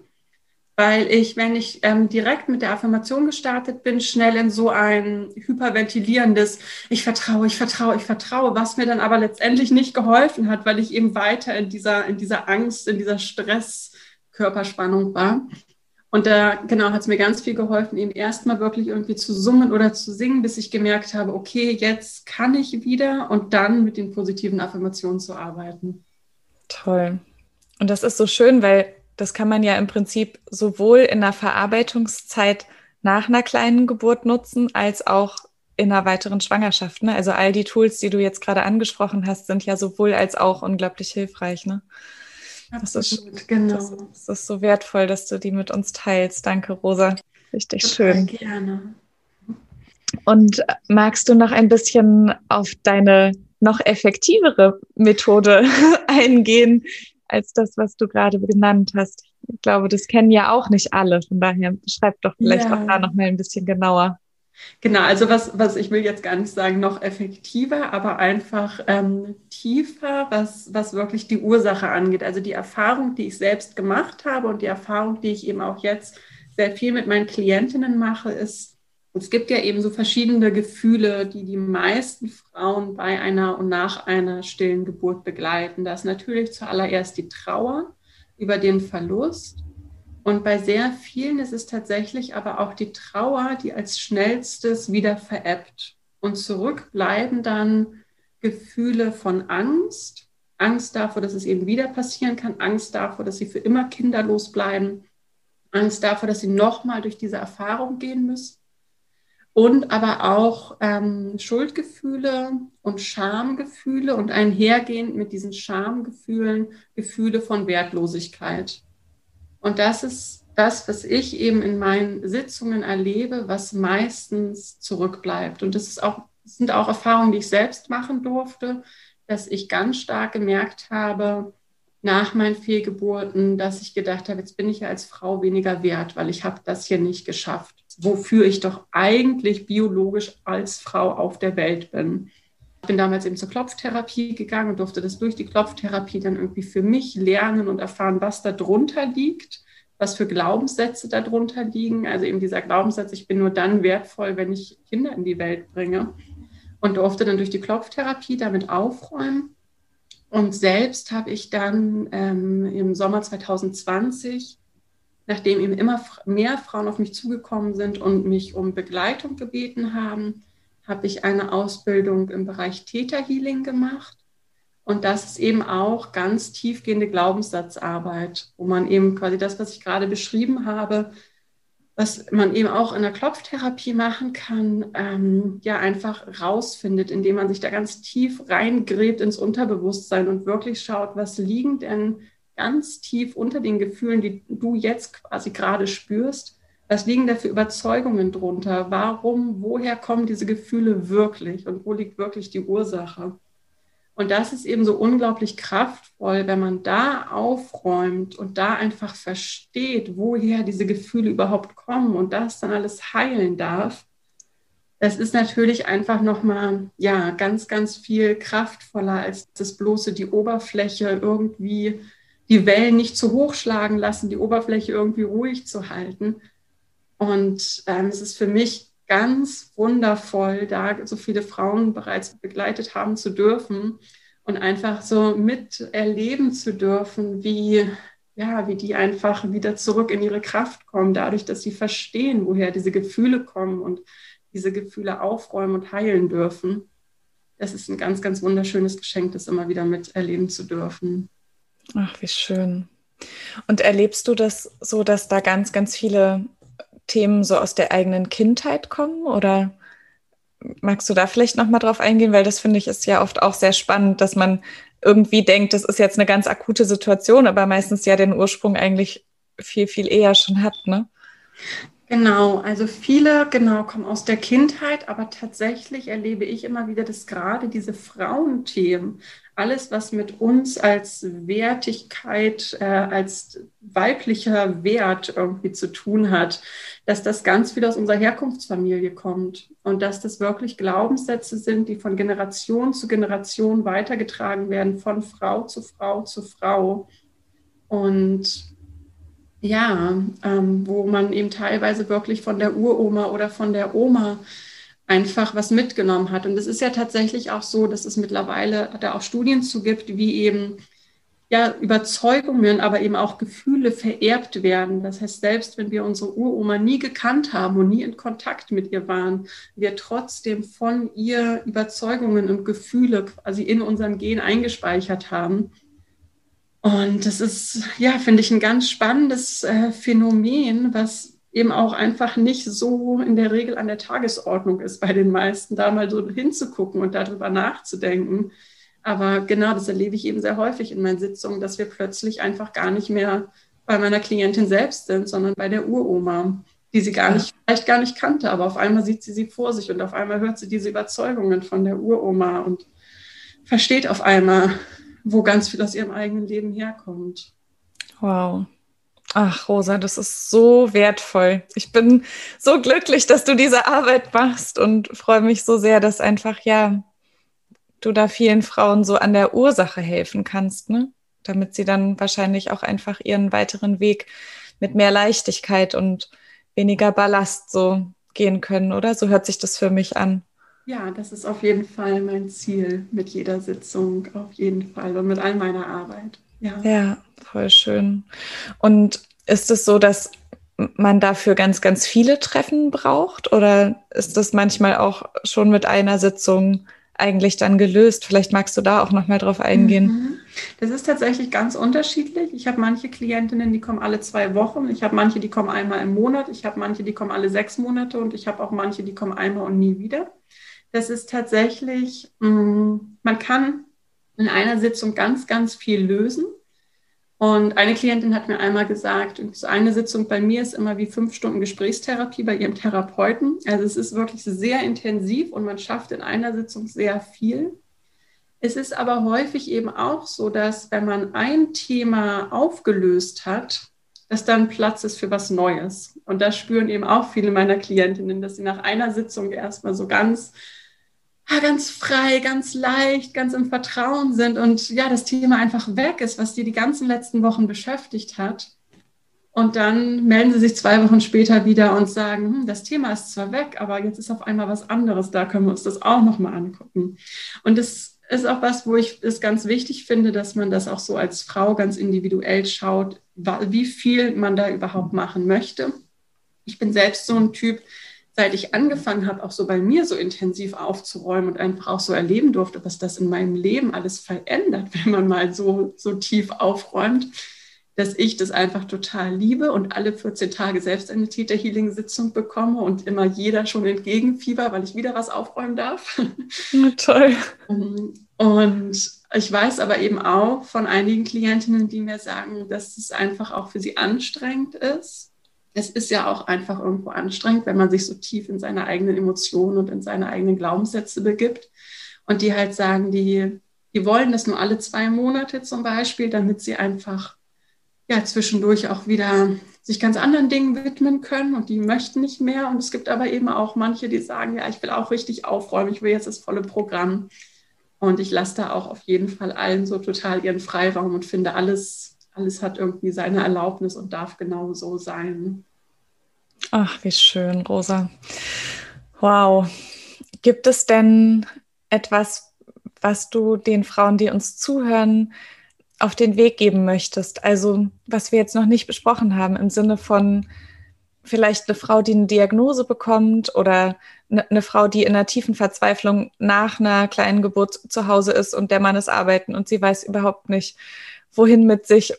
weil ich, wenn ich ähm, direkt mit der Affirmation gestartet bin, schnell in so ein hyperventilierendes Ich vertraue, ich vertraue, ich vertraue, was mir dann aber letztendlich nicht geholfen hat, weil ich eben weiter in dieser, in dieser Angst, in dieser Stresskörperspannung war. Und da, genau, hat es mir ganz viel geholfen, eben erstmal wirklich irgendwie zu summen oder zu singen, bis ich gemerkt habe, okay, jetzt kann ich wieder und dann mit den positiven Affirmationen zu arbeiten. Toll. Und das ist so schön, weil das kann man ja im Prinzip sowohl in der Verarbeitungszeit nach einer kleinen Geburt nutzen, als auch in einer weiteren Schwangerschaft. Ne? Also all die Tools, die du jetzt gerade angesprochen hast, sind ja sowohl als auch unglaublich hilfreich. Ne? Das ist, genau. Das, das, ist so wertvoll, dass du die mit uns teilst. Danke, Rosa. Richtig Total schön. Gerne. Und magst du noch ein bisschen auf deine noch effektivere Methode eingehen als das, was du gerade genannt hast? Ich glaube, das kennen ja auch nicht alle. Von daher beschreib doch vielleicht ja. auch da noch mal ein bisschen genauer. Genau, also was, was ich will jetzt gar nicht sagen, noch effektiver, aber einfach ähm, tiefer, was, was wirklich die Ursache angeht. Also die Erfahrung, die ich selbst gemacht habe und die Erfahrung, die ich eben auch jetzt sehr viel mit meinen Klientinnen mache, ist, es gibt ja eben so verschiedene Gefühle, die die meisten Frauen bei einer und nach einer stillen Geburt begleiten. Da ist natürlich zuallererst die Trauer über den Verlust. Und bei sehr vielen ist es tatsächlich aber auch die Trauer, die als schnellstes wieder verebbt. Und zurück bleiben dann Gefühle von Angst, Angst davor, dass es eben wieder passieren kann, Angst davor, dass sie für immer kinderlos bleiben, Angst davor, dass sie nochmal durch diese Erfahrung gehen müssen. Und aber auch ähm, Schuldgefühle und Schamgefühle und einhergehend mit diesen Schamgefühlen Gefühle von Wertlosigkeit. Und das ist das, was ich eben in meinen Sitzungen erlebe, was meistens zurückbleibt. Und das, auch, das sind auch Erfahrungen, die ich selbst machen durfte, dass ich ganz stark gemerkt habe, nach meinen Fehlgeburten, dass ich gedacht habe, jetzt bin ich ja als Frau weniger wert, weil ich habe das hier nicht geschafft, wofür ich doch eigentlich biologisch als Frau auf der Welt bin. Ich bin damals eben zur Klopftherapie gegangen und durfte das durch die Klopftherapie dann irgendwie für mich lernen und erfahren, was da drunter liegt, was für Glaubenssätze da drunter liegen. Also eben dieser Glaubenssatz, ich bin nur dann wertvoll, wenn ich Kinder in die Welt bringe. und durfte dann durch die Klopftherapie damit aufräumen. Und selbst habe ich dann ähm, im Sommer 2020, nachdem eben immer mehr Frauen auf mich zugekommen sind und mich um Begleitung gebeten haben, habe ich eine Ausbildung im Bereich Theta Healing gemacht. Und das ist eben auch ganz tiefgehende Glaubenssatzarbeit, wo man eben quasi das, was ich gerade beschrieben habe, was man eben auch in der Klopftherapie machen kann, ähm, ja einfach rausfindet, indem man sich da ganz tief reingräbt ins Unterbewusstsein und wirklich schaut, was liegen denn ganz tief unter den Gefühlen, die du jetzt quasi gerade spürst. Was liegen da für Überzeugungen drunter? Warum, woher kommen diese Gefühle wirklich und wo liegt wirklich die Ursache? Und das ist eben so unglaublich kraftvoll, wenn man da aufräumt und da einfach versteht, woher diese Gefühle überhaupt kommen und das dann alles heilen darf. Das ist natürlich einfach nochmal, ja, ganz, ganz viel kraftvoller als das bloße die Oberfläche irgendwie, die Wellen nicht zu hoch schlagen lassen, die Oberfläche irgendwie ruhig zu halten. Und ähm, es ist für mich ganz wundervoll, da so viele Frauen bereits begleitet haben zu dürfen und einfach so miterleben zu dürfen, wie, ja, wie die einfach wieder zurück in ihre Kraft kommen, dadurch, dass sie verstehen, woher diese Gefühle kommen und diese Gefühle aufräumen und heilen dürfen. Das ist ein ganz, ganz wunderschönes Geschenk, das immer wieder miterleben zu dürfen. Ach, wie schön. Und erlebst du das so, dass da ganz, ganz viele Themen so aus der eigenen Kindheit kommen? Oder magst du da vielleicht nochmal drauf eingehen? Weil das finde ich ist ja oft auch sehr spannend, dass man irgendwie denkt, das ist jetzt eine ganz akute Situation, aber meistens ja den Ursprung eigentlich viel, viel eher schon hat, ne? Genau, also viele genau kommen aus der Kindheit, aber tatsächlich erlebe ich immer wieder, dass gerade diese Frauenthemen, alles, was mit uns als Wertigkeit, äh, als weiblicher Wert irgendwie zu tun hat, dass das ganz viel aus unserer Herkunftsfamilie kommt und dass das wirklich Glaubenssätze sind, die von Generation zu Generation weitergetragen werden, von Frau zu Frau zu Frau. Und ja, ähm, wo man eben teilweise wirklich von der Uroma oder von der Oma einfach was mitgenommen hat. Und es ist ja tatsächlich auch so, dass es mittlerweile da auch Studien zu gibt, wie eben ja, Überzeugungen, aber eben auch Gefühle vererbt werden. Das heißt, selbst wenn wir unsere Uroma nie gekannt haben und nie in Kontakt mit ihr waren, wir trotzdem von ihr Überzeugungen und Gefühle quasi in unserem Gen eingespeichert haben. Und das ist, ja, finde ich, ein ganz spannendes äh, Phänomen, was eben auch einfach nicht so in der Regel an der Tagesordnung ist bei den meisten, da mal so hinzugucken und darüber nachzudenken. Aber genau das erlebe ich eben sehr häufig in meinen Sitzungen, dass wir plötzlich einfach gar nicht mehr bei meiner Klientin selbst sind, sondern bei der Uroma, die sie gar nicht, vielleicht gar nicht kannte, aber auf einmal sieht sie sie vor sich und auf einmal hört sie diese Überzeugungen von der Uroma und versteht auf einmal, wo ganz viel aus ihrem eigenen Leben herkommt. Wow. Ach, Rosa, das ist so wertvoll. Ich bin so glücklich, dass du diese Arbeit machst und freue mich so sehr, dass einfach, ja, du da vielen Frauen so an der Ursache helfen kannst, ne? Damit sie dann wahrscheinlich auch einfach ihren weiteren Weg mit mehr Leichtigkeit und weniger Ballast so gehen können, oder? So hört sich das für mich an. Ja, das ist auf jeden Fall mein Ziel mit jeder Sitzung, auf jeden Fall und mit all meiner Arbeit. Ja, ja voll schön. Und ist es so, dass man dafür ganz, ganz viele Treffen braucht oder ist das manchmal auch schon mit einer Sitzung eigentlich dann gelöst? Vielleicht magst du da auch noch mal drauf eingehen. Mhm. Das ist tatsächlich ganz unterschiedlich. Ich habe manche Klientinnen, die kommen alle zwei Wochen. Ich habe manche, die kommen einmal im Monat. Ich habe manche, die kommen alle sechs Monate und ich habe auch manche, die kommen einmal und nie wieder. Das ist tatsächlich, mm, man kann in einer Sitzung ganz, ganz viel lösen. Und eine Klientin hat mir einmal gesagt, so eine Sitzung bei mir ist immer wie fünf Stunden Gesprächstherapie bei ihrem Therapeuten. Also es ist wirklich sehr intensiv und man schafft in einer Sitzung sehr viel. Es ist aber häufig eben auch so, dass wenn man ein Thema aufgelöst hat, dass dann Platz ist für was Neues. Und das spüren eben auch viele meiner Klientinnen, dass sie nach einer Sitzung erstmal so ganz ganz frei, ganz leicht, ganz im Vertrauen sind und ja, das Thema einfach weg ist, was dir die ganzen letzten Wochen beschäftigt hat. Und dann melden sie sich zwei Wochen später wieder und sagen, hm, das Thema ist zwar weg, aber jetzt ist auf einmal was anderes, da können wir uns das auch nochmal angucken. Und das ist auch was, wo ich es ganz wichtig finde, dass man das auch so als Frau ganz individuell schaut, wie viel man da überhaupt machen möchte. Ich bin selbst so ein Typ, seit ich angefangen habe, auch so bei mir so intensiv aufzuräumen und einfach auch so erleben durfte, was das in meinem Leben alles verändert, wenn man mal so, so tief aufräumt dass ich das einfach total liebe und alle 14 Tage selbst eine Täter-Healing-Sitzung bekomme und immer jeder schon entgegenfieber, weil ich wieder was aufräumen darf. Na, toll. Und ich weiß aber eben auch von einigen Klientinnen, die mir sagen, dass es einfach auch für sie anstrengend ist. Es ist ja auch einfach irgendwo anstrengend, wenn man sich so tief in seine eigenen Emotionen und in seine eigenen Glaubenssätze begibt. Und die halt sagen, die, die wollen das nur alle zwei Monate zum Beispiel, damit sie einfach ja zwischendurch auch wieder sich ganz anderen Dingen widmen können und die möchten nicht mehr. Und es gibt aber eben auch manche, die sagen, ja, ich will auch richtig aufräumen, ich will jetzt das volle Programm. Und ich lasse da auch auf jeden Fall allen so total ihren Freiraum und finde, alles, alles hat irgendwie seine Erlaubnis und darf genau so sein. Ach, wie schön, Rosa. Wow. Gibt es denn etwas, was du den Frauen, die uns zuhören, auf den Weg geben möchtest. Also was wir jetzt noch nicht besprochen haben im Sinne von vielleicht eine Frau, die eine Diagnose bekommt oder eine, eine Frau, die in einer tiefen Verzweiflung nach einer kleinen Geburt zu Hause ist und der Mann ist arbeiten und sie weiß überhaupt nicht, wohin mit sich.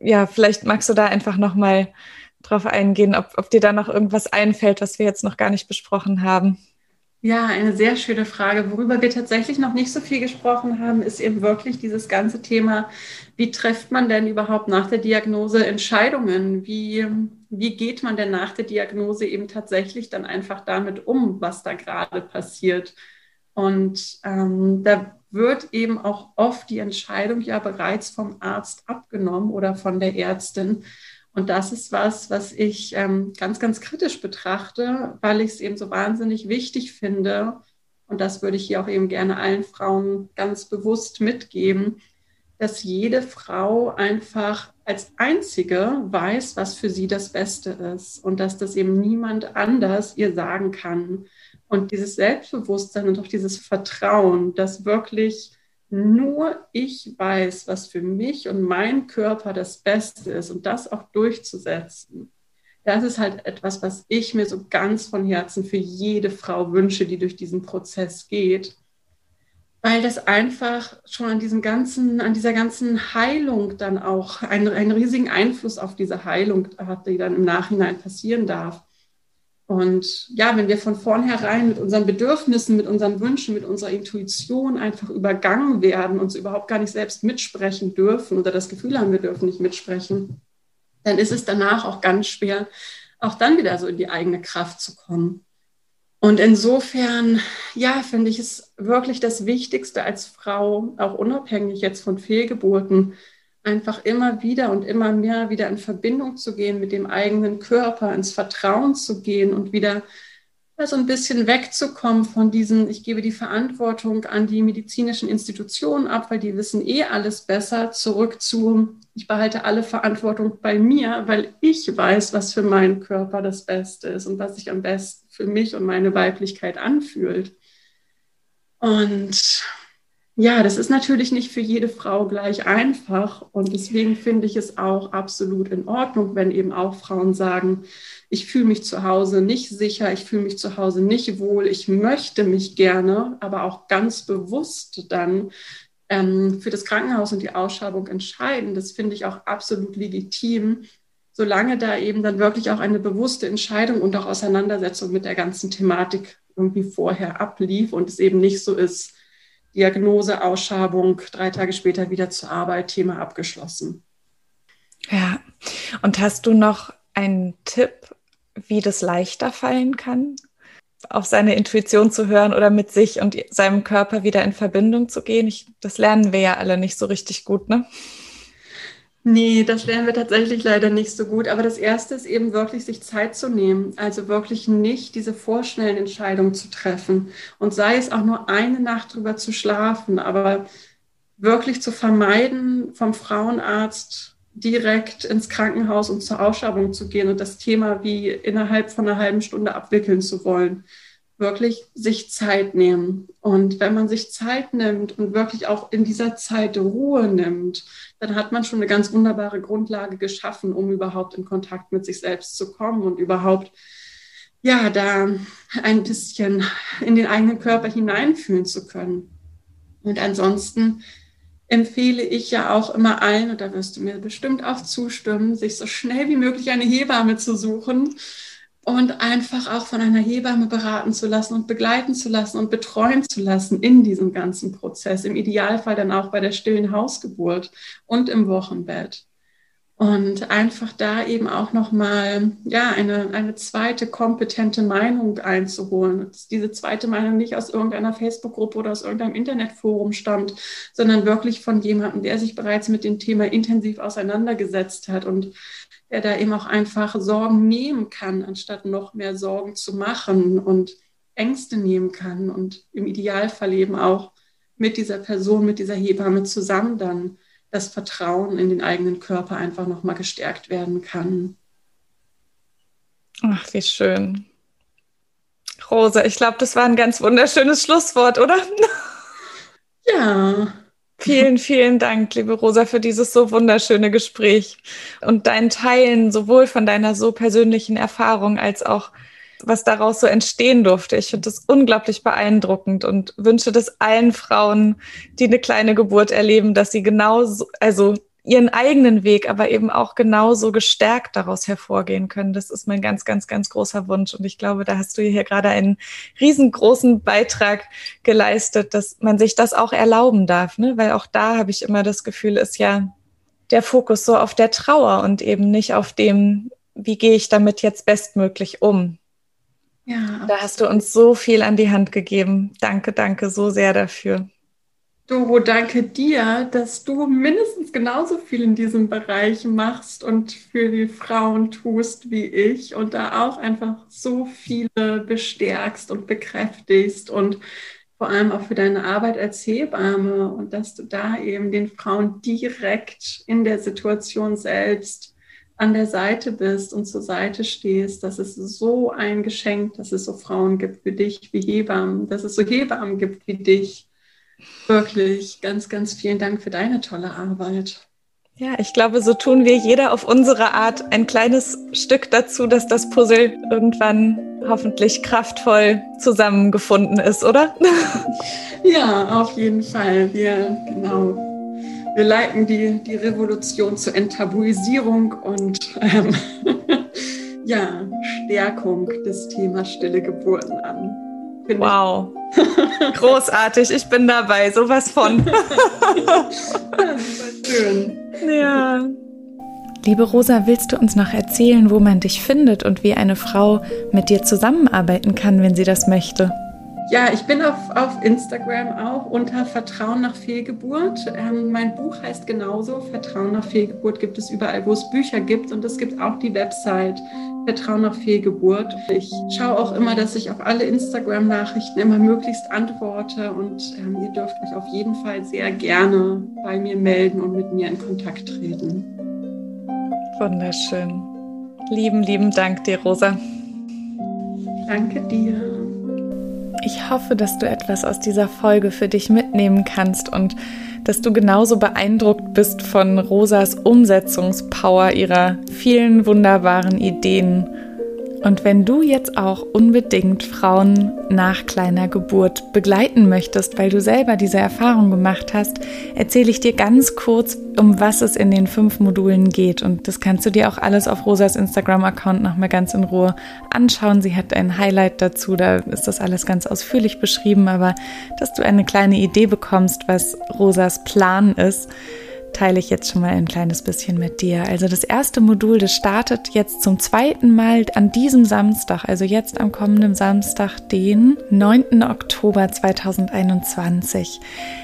Ja, vielleicht magst du da einfach noch mal drauf eingehen, ob, ob dir da noch irgendwas einfällt, was wir jetzt noch gar nicht besprochen haben. Ja, eine sehr schöne Frage. Worüber wir tatsächlich noch nicht so viel gesprochen haben, ist eben wirklich dieses ganze Thema, wie trifft man denn überhaupt nach der Diagnose Entscheidungen? Wie, wie geht man denn nach der Diagnose eben tatsächlich dann einfach damit um, was da gerade passiert? Und ähm, da wird eben auch oft die Entscheidung ja bereits vom Arzt abgenommen oder von der Ärztin. Und das ist was, was ich ähm, ganz, ganz kritisch betrachte, weil ich es eben so wahnsinnig wichtig finde. Und das würde ich hier auch eben gerne allen Frauen ganz bewusst mitgeben, dass jede Frau einfach als einzige weiß, was für sie das Beste ist und dass das eben niemand anders ihr sagen kann. Und dieses Selbstbewusstsein und auch dieses Vertrauen, dass wirklich nur ich weiß, was für mich und mein Körper das Beste ist und das auch durchzusetzen. Das ist halt etwas, was ich mir so ganz von Herzen für jede Frau wünsche, die durch diesen Prozess geht. Weil das einfach schon an diesem ganzen, an dieser ganzen Heilung dann auch einen, einen riesigen Einfluss auf diese Heilung hat, die dann im Nachhinein passieren darf. Und ja, wenn wir von vornherein mit unseren Bedürfnissen, mit unseren Wünschen, mit unserer Intuition einfach übergangen werden, und uns überhaupt gar nicht selbst mitsprechen dürfen oder das Gefühl haben, wir dürfen nicht mitsprechen, dann ist es danach auch ganz schwer, auch dann wieder so in die eigene Kraft zu kommen. Und insofern, ja, finde ich es wirklich das Wichtigste als Frau, auch unabhängig jetzt von Fehlgeburten, einfach immer wieder und immer mehr wieder in Verbindung zu gehen mit dem eigenen Körper, ins Vertrauen zu gehen und wieder so ein bisschen wegzukommen von diesen, ich gebe die Verantwortung an die medizinischen Institutionen ab, weil die wissen eh alles besser, zurück zu, ich behalte alle Verantwortung bei mir, weil ich weiß, was für meinen Körper das Beste ist und was sich am besten für mich und meine Weiblichkeit anfühlt. Und ja, das ist natürlich nicht für jede Frau gleich einfach. Und deswegen finde ich es auch absolut in Ordnung, wenn eben auch Frauen sagen, ich fühle mich zu Hause nicht sicher, ich fühle mich zu Hause nicht wohl, ich möchte mich gerne, aber auch ganz bewusst dann ähm, für das Krankenhaus und die Ausschreibung entscheiden. Das finde ich auch absolut legitim, solange da eben dann wirklich auch eine bewusste Entscheidung und auch Auseinandersetzung mit der ganzen Thematik irgendwie vorher ablief und es eben nicht so ist, Diagnose, Ausschabung, drei Tage später wieder zur Arbeit, Thema abgeschlossen. Ja, und hast du noch einen Tipp, wie das leichter fallen kann, auf seine Intuition zu hören oder mit sich und seinem Körper wieder in Verbindung zu gehen? Ich, das lernen wir ja alle nicht so richtig gut, ne? Nee, das lernen wir tatsächlich leider nicht so gut. Aber das Erste ist eben wirklich, sich Zeit zu nehmen. Also wirklich nicht diese vorschnellen Entscheidungen zu treffen. Und sei es auch nur eine Nacht drüber zu schlafen, aber wirklich zu vermeiden, vom Frauenarzt direkt ins Krankenhaus und zur Ausschabung zu gehen und das Thema wie innerhalb von einer halben Stunde abwickeln zu wollen. Wirklich sich Zeit nehmen. Und wenn man sich Zeit nimmt und wirklich auch in dieser Zeit Ruhe nimmt, dann hat man schon eine ganz wunderbare Grundlage geschaffen, um überhaupt in Kontakt mit sich selbst zu kommen und überhaupt ja, da ein bisschen in den eigenen Körper hineinfühlen zu können. Und ansonsten empfehle ich ja auch immer allen, und da wirst du mir bestimmt auch zustimmen, sich so schnell wie möglich eine Hebamme zu suchen und einfach auch von einer Hebamme beraten zu lassen und begleiten zu lassen und betreuen zu lassen in diesem ganzen Prozess. Im Idealfall dann auch bei der stillen Hausgeburt und im Wochenbett und einfach da eben auch nochmal ja, eine, eine zweite kompetente Meinung einzuholen. Dass diese zweite Meinung nicht aus irgendeiner Facebook-Gruppe oder aus irgendeinem Internetforum stammt, sondern wirklich von jemandem, der sich bereits mit dem Thema intensiv auseinandergesetzt hat und der da eben auch einfach Sorgen nehmen kann, anstatt noch mehr Sorgen zu machen und Ängste nehmen kann und im Idealfall eben auch mit dieser Person, mit dieser Hebamme zusammen dann das Vertrauen in den eigenen Körper einfach nochmal gestärkt werden kann. Ach, wie schön. Rosa, ich glaube, das war ein ganz wunderschönes Schlusswort, oder? Ja. Vielen, vielen Dank, liebe Rosa, für dieses so wunderschöne Gespräch und dein Teilen sowohl von deiner so persönlichen Erfahrung als auch was daraus so entstehen durfte. Ich finde das unglaublich beeindruckend und wünsche das allen Frauen, die eine kleine Geburt erleben, dass sie genauso, also ihren eigenen Weg, aber eben auch genauso gestärkt daraus hervorgehen können. Das ist mein ganz, ganz, ganz großer Wunsch. Und ich glaube, da hast du hier gerade einen riesengroßen Beitrag geleistet, dass man sich das auch erlauben darf, ne? Weil auch da habe ich immer das Gefühl, ist ja der Fokus so auf der Trauer und eben nicht auf dem, wie gehe ich damit jetzt bestmöglich um. Ja. Da hast du uns so viel an die Hand gegeben. Danke, danke so sehr dafür. Doro, danke dir, dass du mindestens genauso viel in diesem Bereich machst und für die Frauen tust wie ich und da auch einfach so viele bestärkst und bekräftigst und vor allem auch für deine Arbeit als Hebamme und dass du da eben den Frauen direkt in der Situation selbst an der Seite bist und zur Seite stehst, dass es so ein Geschenk, dass es so Frauen gibt wie dich, wie Hebammen, dass es so Hebammen gibt wie dich. Wirklich ganz, ganz vielen Dank für deine tolle Arbeit. Ja, ich glaube, so tun wir jeder auf unsere Art ein kleines Stück dazu, dass das Puzzle irgendwann hoffentlich kraftvoll zusammengefunden ist, oder? Ja, auf jeden Fall. Wir, genau, wir leiten die, die Revolution zur Enttabuisierung und ähm, ja, Stärkung des Themas stille Geburten an. Wow. Großartig, ich bin dabei, sowas von. schön. Ja. Liebe Rosa, willst du uns noch erzählen, wo man dich findet und wie eine Frau mit dir zusammenarbeiten kann, wenn sie das möchte? Ja, ich bin auf, auf Instagram auch unter Vertrauen nach Fehlgeburt. Ähm, mein Buch heißt genauso, Vertrauen nach Fehlgeburt gibt es überall, wo es Bücher gibt. Und es gibt auch die Website Vertrauen nach Fehlgeburt. Ich schaue auch immer, dass ich auf alle Instagram-Nachrichten immer möglichst antworte. Und ähm, ihr dürft euch auf jeden Fall sehr gerne bei mir melden und mit mir in Kontakt treten. Wunderschön. Lieben, lieben Dank dir, Rosa. Danke dir. Ich hoffe, dass du etwas aus dieser Folge für dich mitnehmen kannst und dass du genauso beeindruckt bist von Rosas Umsetzungspower ihrer vielen wunderbaren Ideen und wenn du jetzt auch unbedingt Frauen nach kleiner Geburt begleiten möchtest, weil du selber diese Erfahrung gemacht hast, erzähle ich dir ganz kurz, um was es in den fünf Modulen geht. Und das kannst du dir auch alles auf Rosas Instagram-Account nochmal ganz in Ruhe anschauen. Sie hat ein Highlight dazu, da ist das alles ganz ausführlich beschrieben, aber dass du eine kleine Idee bekommst, was Rosas Plan ist teile ich jetzt schon mal ein kleines bisschen mit dir. Also das erste Modul, das startet jetzt zum zweiten Mal an diesem Samstag, also jetzt am kommenden Samstag, den 9. Oktober 2021.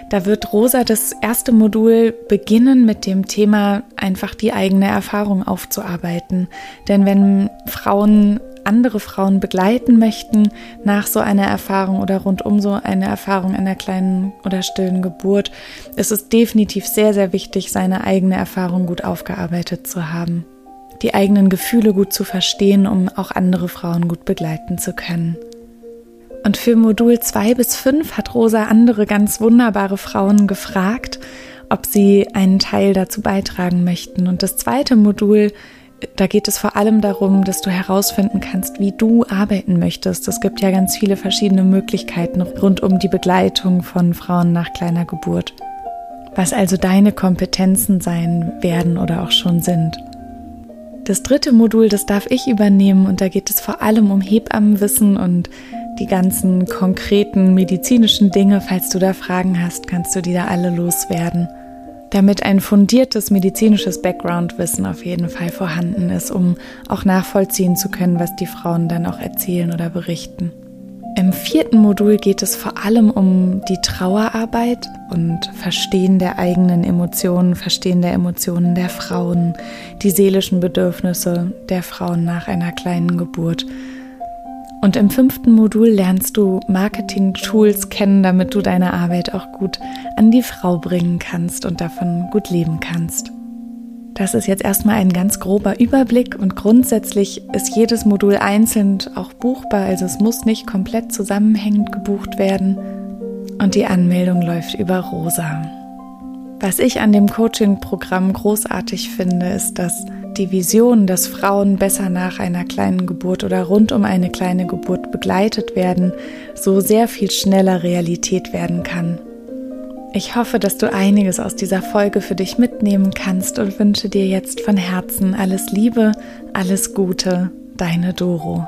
Da wird Rosa das erste Modul beginnen mit dem Thema einfach die eigene Erfahrung aufzuarbeiten. Denn wenn Frauen andere Frauen begleiten möchten nach so einer Erfahrung oder rund um so eine Erfahrung einer kleinen oder stillen Geburt, ist es definitiv sehr, sehr wichtig, seine eigene Erfahrung gut aufgearbeitet zu haben. Die eigenen Gefühle gut zu verstehen, um auch andere Frauen gut begleiten zu können. Und für Modul 2 bis 5 hat Rosa andere ganz wunderbare Frauen gefragt, ob sie einen Teil dazu beitragen möchten. Und das zweite Modul da geht es vor allem darum, dass du herausfinden kannst, wie du arbeiten möchtest. Es gibt ja ganz viele verschiedene Möglichkeiten rund um die Begleitung von Frauen nach kleiner Geburt. Was also deine Kompetenzen sein werden oder auch schon sind. Das dritte Modul, das darf ich übernehmen und da geht es vor allem um Hebammenwissen und die ganzen konkreten medizinischen Dinge. Falls du da Fragen hast, kannst du die da alle loswerden damit ein fundiertes medizinisches Background-Wissen auf jeden Fall vorhanden ist, um auch nachvollziehen zu können, was die Frauen dann auch erzählen oder berichten. Im vierten Modul geht es vor allem um die Trauerarbeit und Verstehen der eigenen Emotionen, Verstehen der Emotionen der Frauen, die seelischen Bedürfnisse der Frauen nach einer kleinen Geburt und im fünften Modul lernst du Marketing-Tools kennen, damit du deine Arbeit auch gut an die Frau bringen kannst und davon gut leben kannst. Das ist jetzt erstmal ein ganz grober Überblick und grundsätzlich ist jedes Modul einzeln auch buchbar, also es muss nicht komplett zusammenhängend gebucht werden. Und die Anmeldung läuft über Rosa. Was ich an dem Coaching-Programm großartig finde, ist, dass die Vision, dass Frauen besser nach einer kleinen Geburt oder rund um eine kleine Geburt begleitet werden, so sehr viel schneller Realität werden kann. Ich hoffe, dass du einiges aus dieser Folge für dich mitnehmen kannst und wünsche dir jetzt von Herzen alles Liebe, alles Gute, deine Doro.